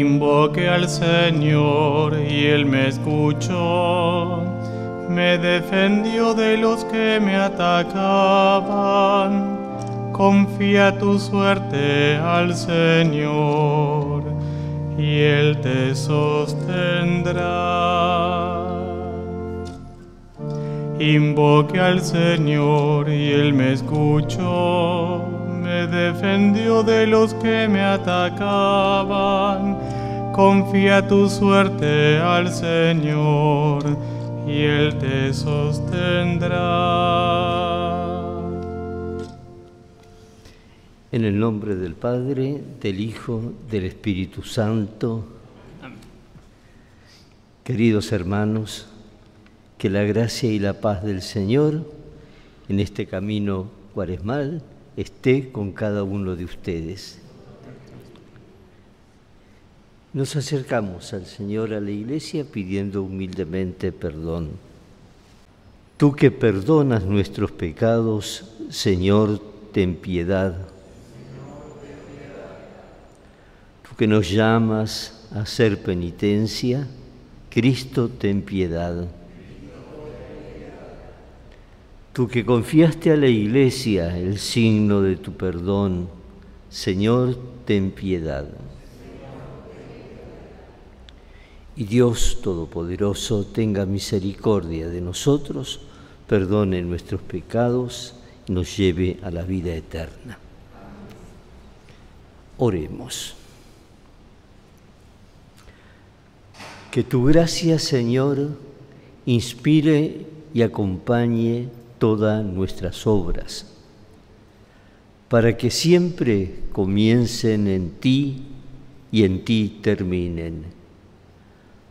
Invoqué al Señor y Él me escuchó. Me defendió de los que me atacaban. Confía tu suerte al Señor y Él te sostendrá. Invoqué al Señor y Él me escuchó defendió de los que me atacaban. Confía tu suerte al Señor y Él te sostendrá. En el nombre del Padre, del Hijo, del Espíritu Santo. Queridos hermanos, que la gracia y la paz del Señor en este camino cuaresmal esté con cada uno de ustedes. Nos acercamos al Señor, a la iglesia, pidiendo humildemente perdón. Tú que perdonas nuestros pecados, Señor, ten piedad. Tú que nos llamas a hacer penitencia, Cristo, ten piedad. Tú que confiaste a la iglesia el signo de tu perdón, Señor, ten piedad. Y Dios Todopoderoso tenga misericordia de nosotros, perdone nuestros pecados y nos lleve a la vida eterna. Oremos. Que tu gracia, Señor, inspire y acompañe todas nuestras obras, para que siempre comiencen en ti y en ti terminen.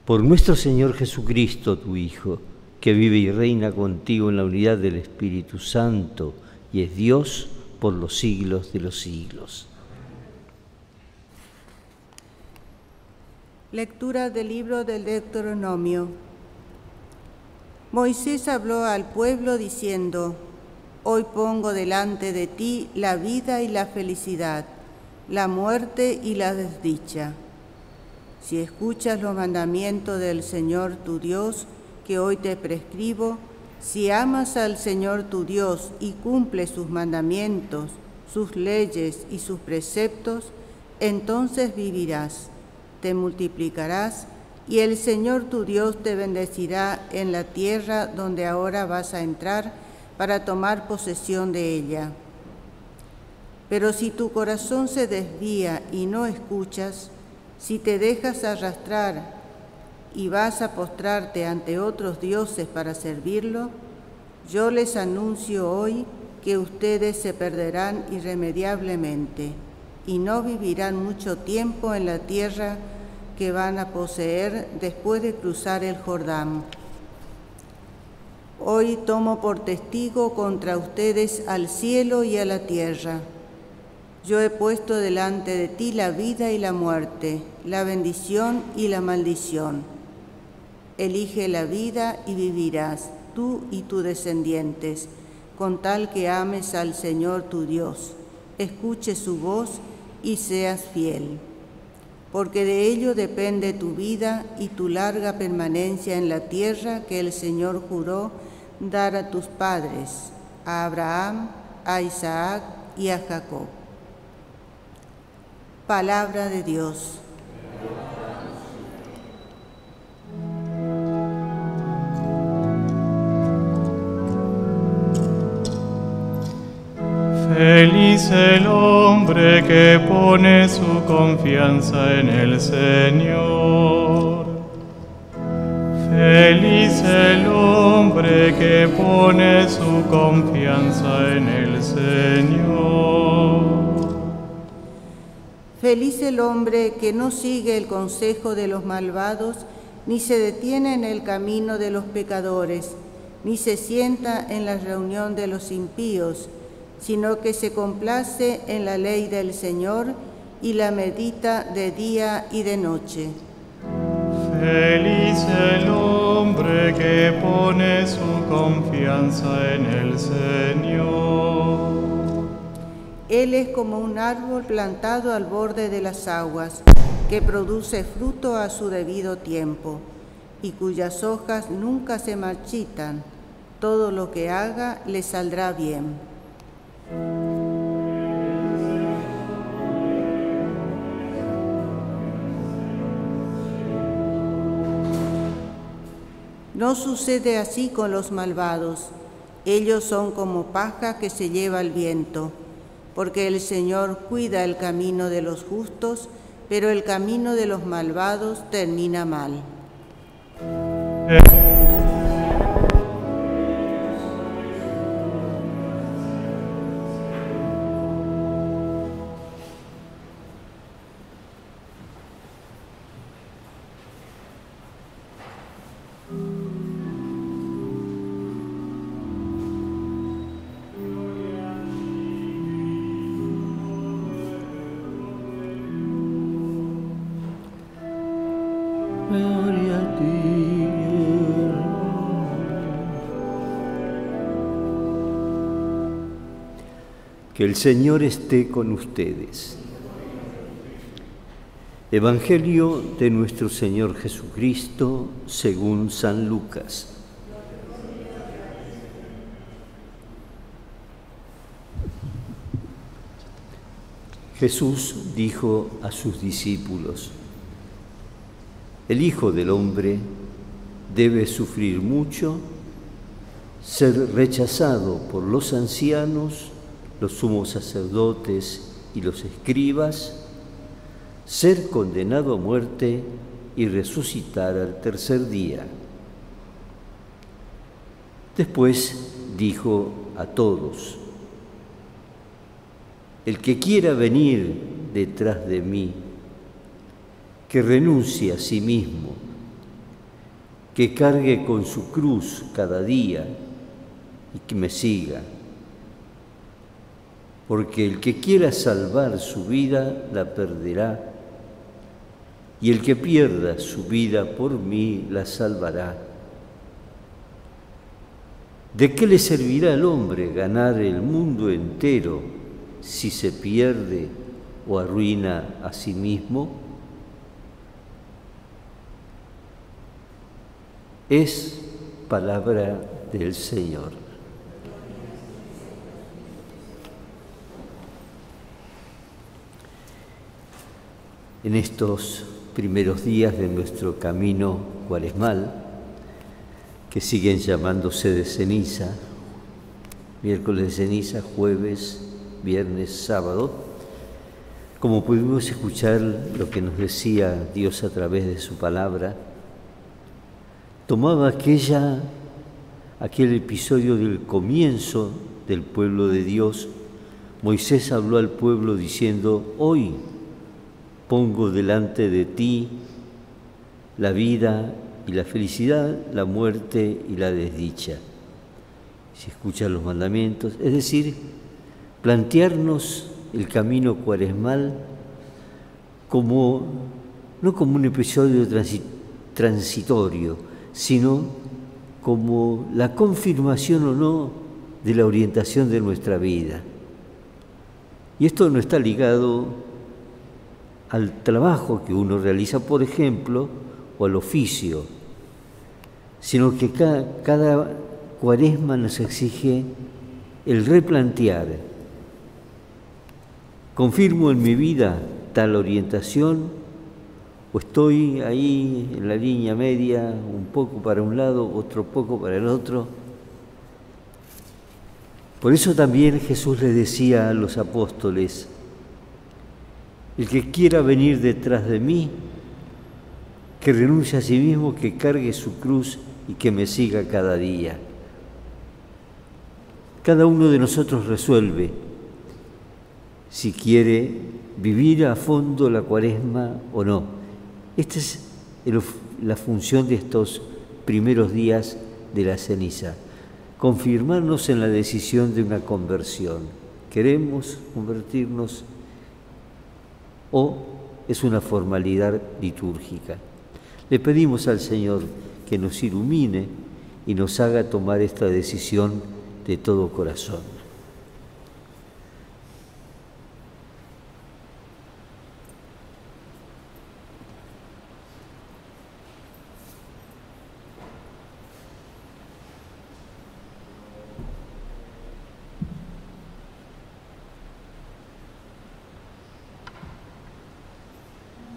Por nuestro Señor Jesucristo, tu Hijo, que vive y reina contigo en la unidad del Espíritu Santo y es Dios por los siglos de los siglos. Lectura del libro del Deuteronomio. Moisés habló al pueblo diciendo, Hoy pongo delante de ti la vida y la felicidad, la muerte y la desdicha. Si escuchas los mandamientos del Señor tu Dios, que hoy te prescribo, si amas al Señor tu Dios y cumples sus mandamientos, sus leyes y sus preceptos, entonces vivirás, te multiplicarás y el Señor tu Dios te bendecirá en la tierra donde ahora vas a entrar para tomar posesión de ella. Pero si tu corazón se desvía y no escuchas, si te dejas arrastrar y vas a postrarte ante otros dioses para servirlo, yo les anuncio hoy que ustedes se perderán irremediablemente y no vivirán mucho tiempo en la tierra que van a poseer después de cruzar el Jordán. Hoy tomo por testigo contra ustedes al cielo y a la tierra. Yo he puesto delante de ti la vida y la muerte, la bendición y la maldición. Elige la vida y vivirás, tú y tus descendientes, con tal que ames al Señor tu Dios, escuche su voz y seas fiel porque de ello depende tu vida y tu larga permanencia en la tierra que el Señor juró dar a tus padres, a Abraham, a Isaac y a Jacob. Palabra de Dios. Feliz el hombre que pone su confianza en el Señor. Feliz el hombre que pone su confianza en el Señor. Feliz el hombre que no sigue el consejo de los malvados, ni se detiene en el camino de los pecadores, ni se sienta en la reunión de los impíos sino que se complace en la ley del Señor y la medita de día y de noche. Feliz el hombre que pone su confianza en el Señor. Él es como un árbol plantado al borde de las aguas, que produce fruto a su debido tiempo y cuyas hojas nunca se marchitan. Todo lo que haga le saldrá bien. No sucede así con los malvados. Ellos son como paja que se lleva el viento, porque el Señor cuida el camino de los justos, pero el camino de los malvados termina mal. Que el Señor esté con ustedes. Evangelio de nuestro Señor Jesucristo según San Lucas. Jesús dijo a sus discípulos, el Hijo del Hombre debe sufrir mucho, ser rechazado por los ancianos, los sumos sacerdotes y los escribas, ser condenado a muerte y resucitar al tercer día. Después dijo a todos, el que quiera venir detrás de mí, que renuncie a sí mismo, que cargue con su cruz cada día y que me siga porque el que quiera salvar su vida la perderá, y el que pierda su vida por mí la salvará. ¿De qué le servirá al hombre ganar el mundo entero si se pierde o arruina a sí mismo? Es palabra del Señor. En estos primeros días de nuestro camino cuaresmal, que siguen llamándose de ceniza, miércoles de ceniza, jueves, viernes, sábado, como pudimos escuchar lo que nos decía Dios a través de su palabra, tomaba aquella, aquel episodio del comienzo del pueblo de Dios. Moisés habló al pueblo diciendo, hoy pongo delante de ti la vida y la felicidad, la muerte y la desdicha. Si escuchan los mandamientos, es decir, plantearnos el camino cuaresmal como no como un episodio transitorio, sino como la confirmación o no de la orientación de nuestra vida. Y esto no está ligado al trabajo que uno realiza, por ejemplo, o al oficio, sino que cada, cuaresma nos exige el replantear. ¿Confirmo en mi vida tal orientación o estoy ahí en la línea media, un poco para un lado, otro poco para el otro? Por eso también Jesús le decía a los apóstoles, el que quiera venir detrás de mí, que renuncie a sí mismo, que cargue su cruz y que me siga cada día. Cada uno de nosotros resuelve si quiere vivir a fondo la cuaresma o no. Esta es la función de estos primeros días de la ceniza, confirmarnos en la decisión de una conversión. ¿Queremos convertirnos o es una formalidad litúrgica. Le pedimos al Señor que nos ilumine y nos haga tomar esta decisión de todo corazón.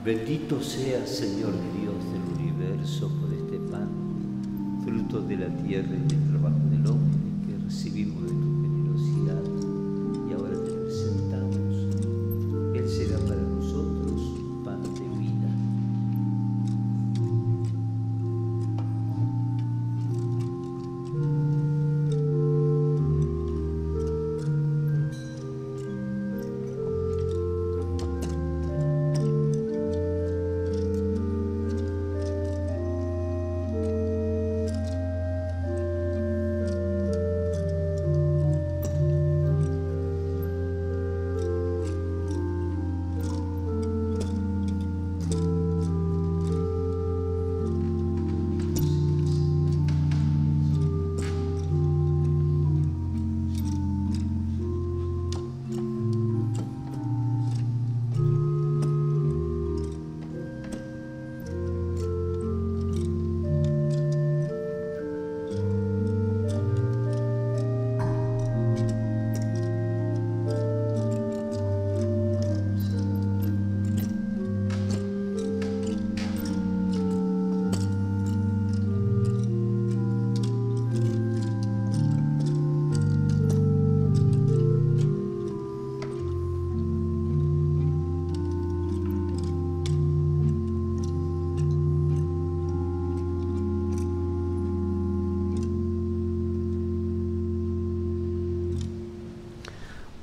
Bendito sea, Señor Dios del universo, por este pan, fruto de la tierra y del trabajo del hombre que recibimos de tu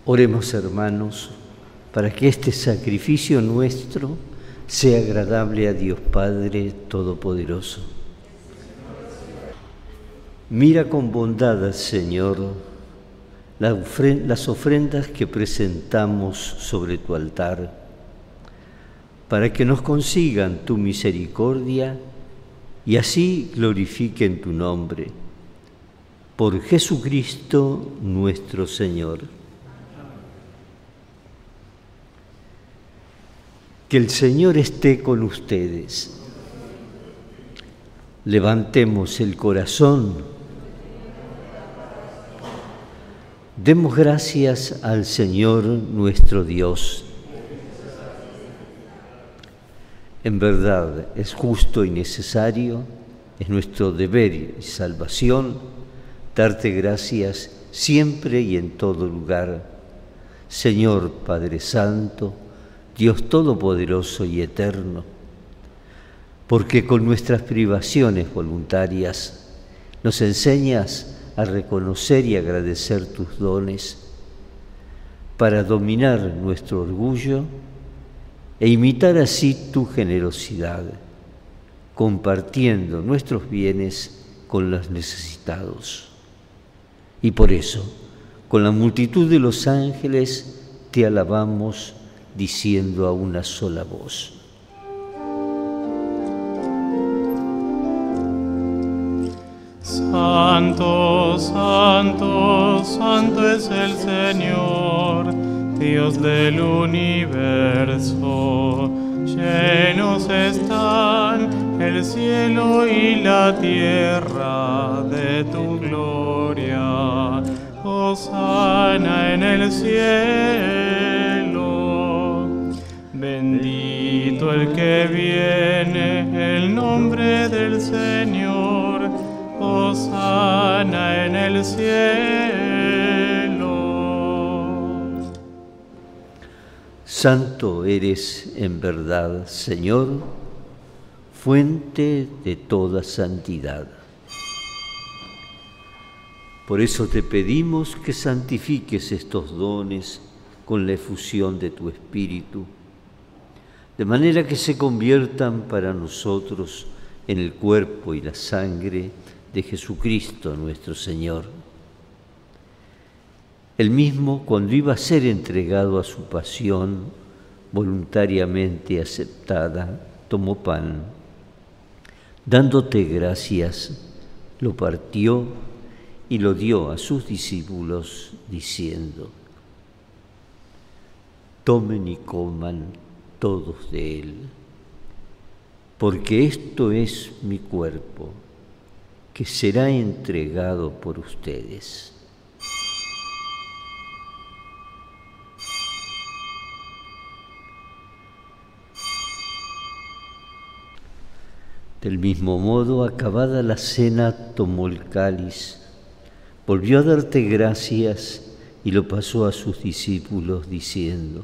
Oremos hermanos para que este sacrificio nuestro sea agradable a Dios Padre Todopoderoso. Mira con bondad, Señor, las ofrendas que presentamos sobre tu altar, para que nos consigan tu misericordia y así glorifiquen tu nombre. Por Jesucristo nuestro Señor. Que el Señor esté con ustedes. Levantemos el corazón. Demos gracias al Señor nuestro Dios. En verdad es justo y necesario, es nuestro deber y salvación darte gracias siempre y en todo lugar. Señor Padre Santo, Dios Todopoderoso y Eterno, porque con nuestras privaciones voluntarias nos enseñas a reconocer y agradecer tus dones para dominar nuestro orgullo e imitar así tu generosidad, compartiendo nuestros bienes con los necesitados. Y por eso, con la multitud de los ángeles, te alabamos diciendo a una sola voz. Santo, santo, santo es el Señor, Dios del universo. Llenos están el cielo y la tierra de tu gloria. Hosana en el cielo. Bendito el que viene, el nombre del Señor, Hosana en el cielo. Santo eres en verdad, Señor, fuente de toda santidad. Por eso te pedimos que santifiques estos dones con la efusión de tu Espíritu de manera que se conviertan para nosotros en el cuerpo y la sangre de Jesucristo nuestro Señor. El mismo, cuando iba a ser entregado a su pasión voluntariamente aceptada, tomó pan. Dándote gracias, lo partió y lo dio a sus discípulos, diciendo, Tomen y coman todos de él, porque esto es mi cuerpo, que será entregado por ustedes. Del mismo modo, acabada la cena, tomó el cáliz, volvió a darte gracias y lo pasó a sus discípulos diciendo,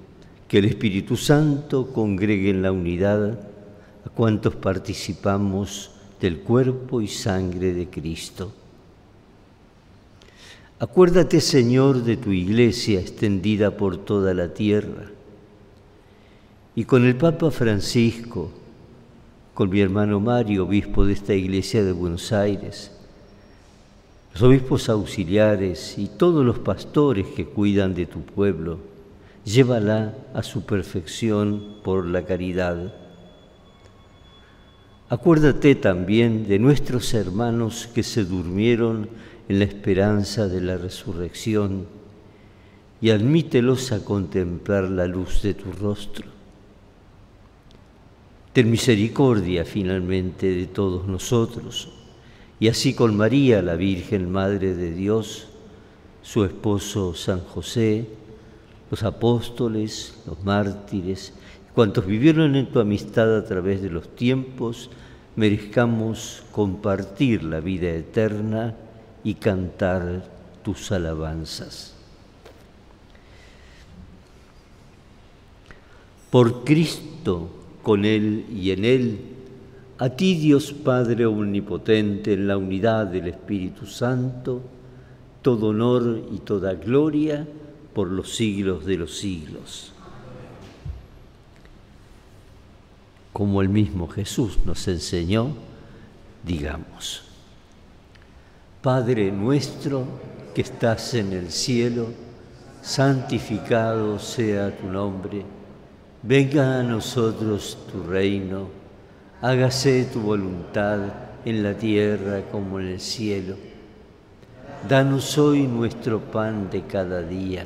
que el Espíritu Santo congregue en la unidad a cuantos participamos del cuerpo y sangre de Cristo. Acuérdate, Señor, de tu iglesia extendida por toda la tierra y con el Papa Francisco, con mi hermano Mario, obispo de esta iglesia de Buenos Aires, los obispos auxiliares y todos los pastores que cuidan de tu pueblo, llévala a su perfección por la caridad. Acuérdate también de nuestros hermanos que se durmieron en la esperanza de la resurrección y admítelos a contemplar la luz de tu rostro Ten misericordia finalmente de todos nosotros, y así con María, la Virgen Madre de Dios, su esposo San José, los apóstoles, los mártires, cuantos vivieron en tu amistad a través de los tiempos, merezcamos compartir la vida eterna y cantar tus alabanzas. Por Cristo, con Él y en Él, a ti Dios Padre Omnipotente, en la unidad del Espíritu Santo, todo honor y toda gloria por los siglos de los siglos. Como el mismo Jesús nos enseñó, digamos, Padre nuestro que estás en el cielo, santificado sea tu nombre Venga a nosotros tu reino, hágase tu voluntad en la tierra como en el cielo. Danos hoy nuestro pan de cada día.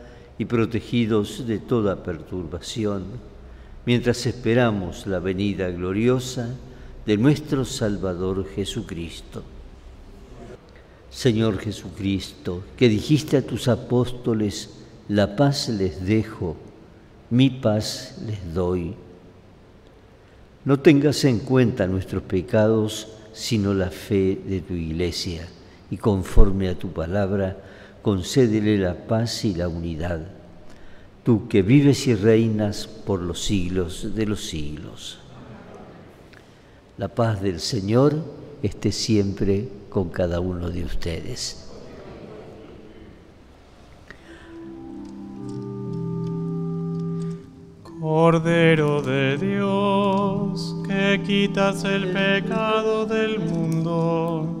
y protegidos de toda perturbación, mientras esperamos la venida gloriosa de nuestro Salvador Jesucristo. Señor Jesucristo, que dijiste a tus apóstoles, la paz les dejo, mi paz les doy. No tengas en cuenta nuestros pecados, sino la fe de tu iglesia, y conforme a tu palabra, concédele la paz y la unidad, tú que vives y reinas por los siglos de los siglos. La paz del Señor esté siempre con cada uno de ustedes. Cordero de Dios, que quitas el pecado del mundo,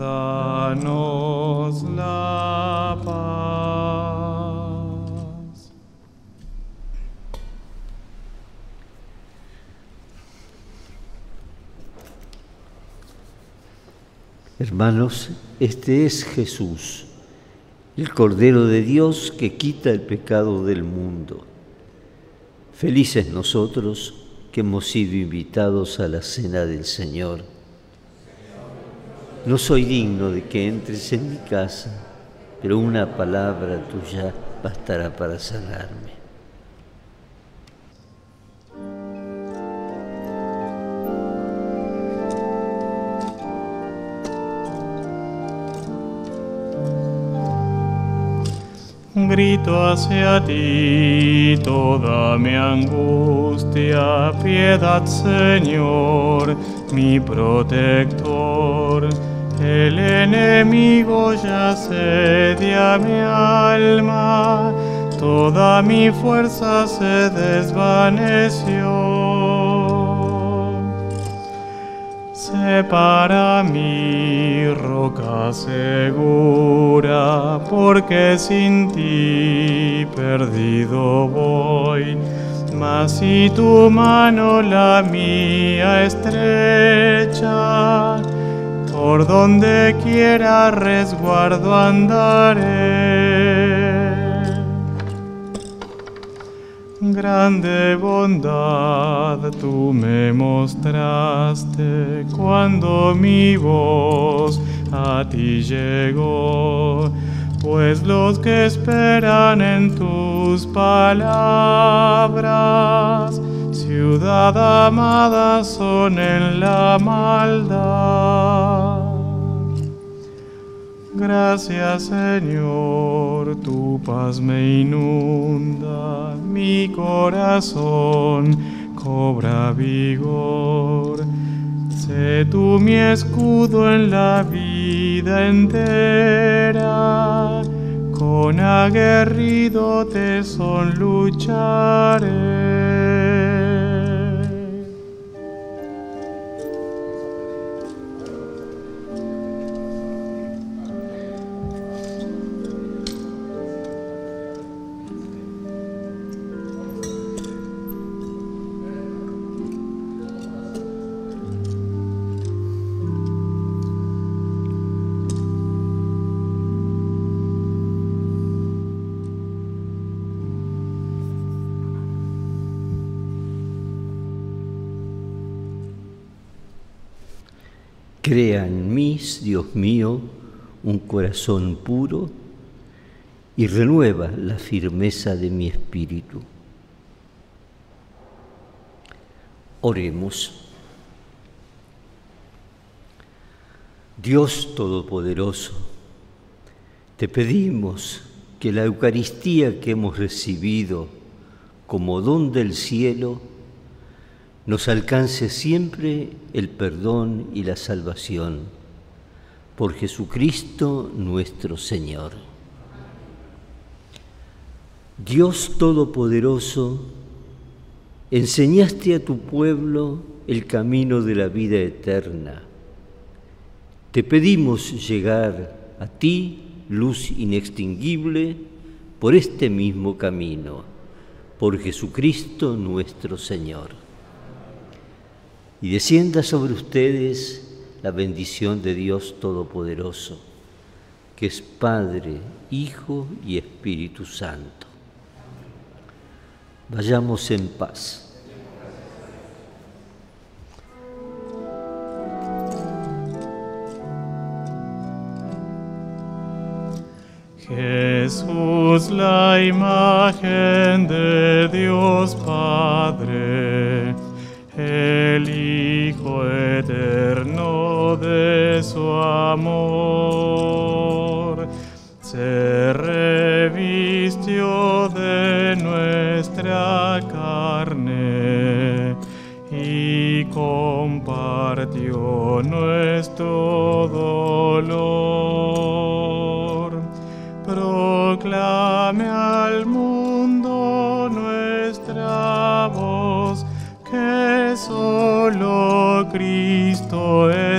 danos la paz. Hermanos, este es Jesús, el Cordero de Dios que quita el pecado del mundo. Felices nosotros que hemos sido invitados a la cena del Señor. No soy digno de que entres en mi casa, pero una palabra tuya bastará para sanarme. grito hacia ti toda mi angustia, piedad Señor, mi protector. El enemigo ya sedia mi alma, toda mi fuerza se desvaneció para mí roca segura, porque sin ti perdido voy. Mas si tu mano la mía estrecha, por donde quiera resguardo andaré. Grande bondad tú me mostraste cuando mi voz a ti llegó, pues los que esperan en tus palabras, ciudad amada son en la maldad. Gracias Señor, tu paz me inunda, mi corazón cobra vigor. Sé tú mi escudo en la vida entera, con aguerrido son lucharé. Crea en mí, Dios mío, un corazón puro y renueva la firmeza de mi espíritu. Oremos. Dios Todopoderoso, te pedimos que la Eucaristía que hemos recibido como don del cielo nos alcance siempre el perdón y la salvación por Jesucristo nuestro Señor. Dios Todopoderoso, enseñaste a tu pueblo el camino de la vida eterna. Te pedimos llegar a ti, luz inextinguible, por este mismo camino, por Jesucristo nuestro Señor y descienda sobre ustedes la bendición de Dios Todopoderoso, que es Padre, Hijo y Espíritu Santo. Vayamos en paz. Jesús, la imagen de Dios Padre el Eterno de su amor, se revistió de nuestra carne y compartió nuestro dolor. Proclame al Cristo es.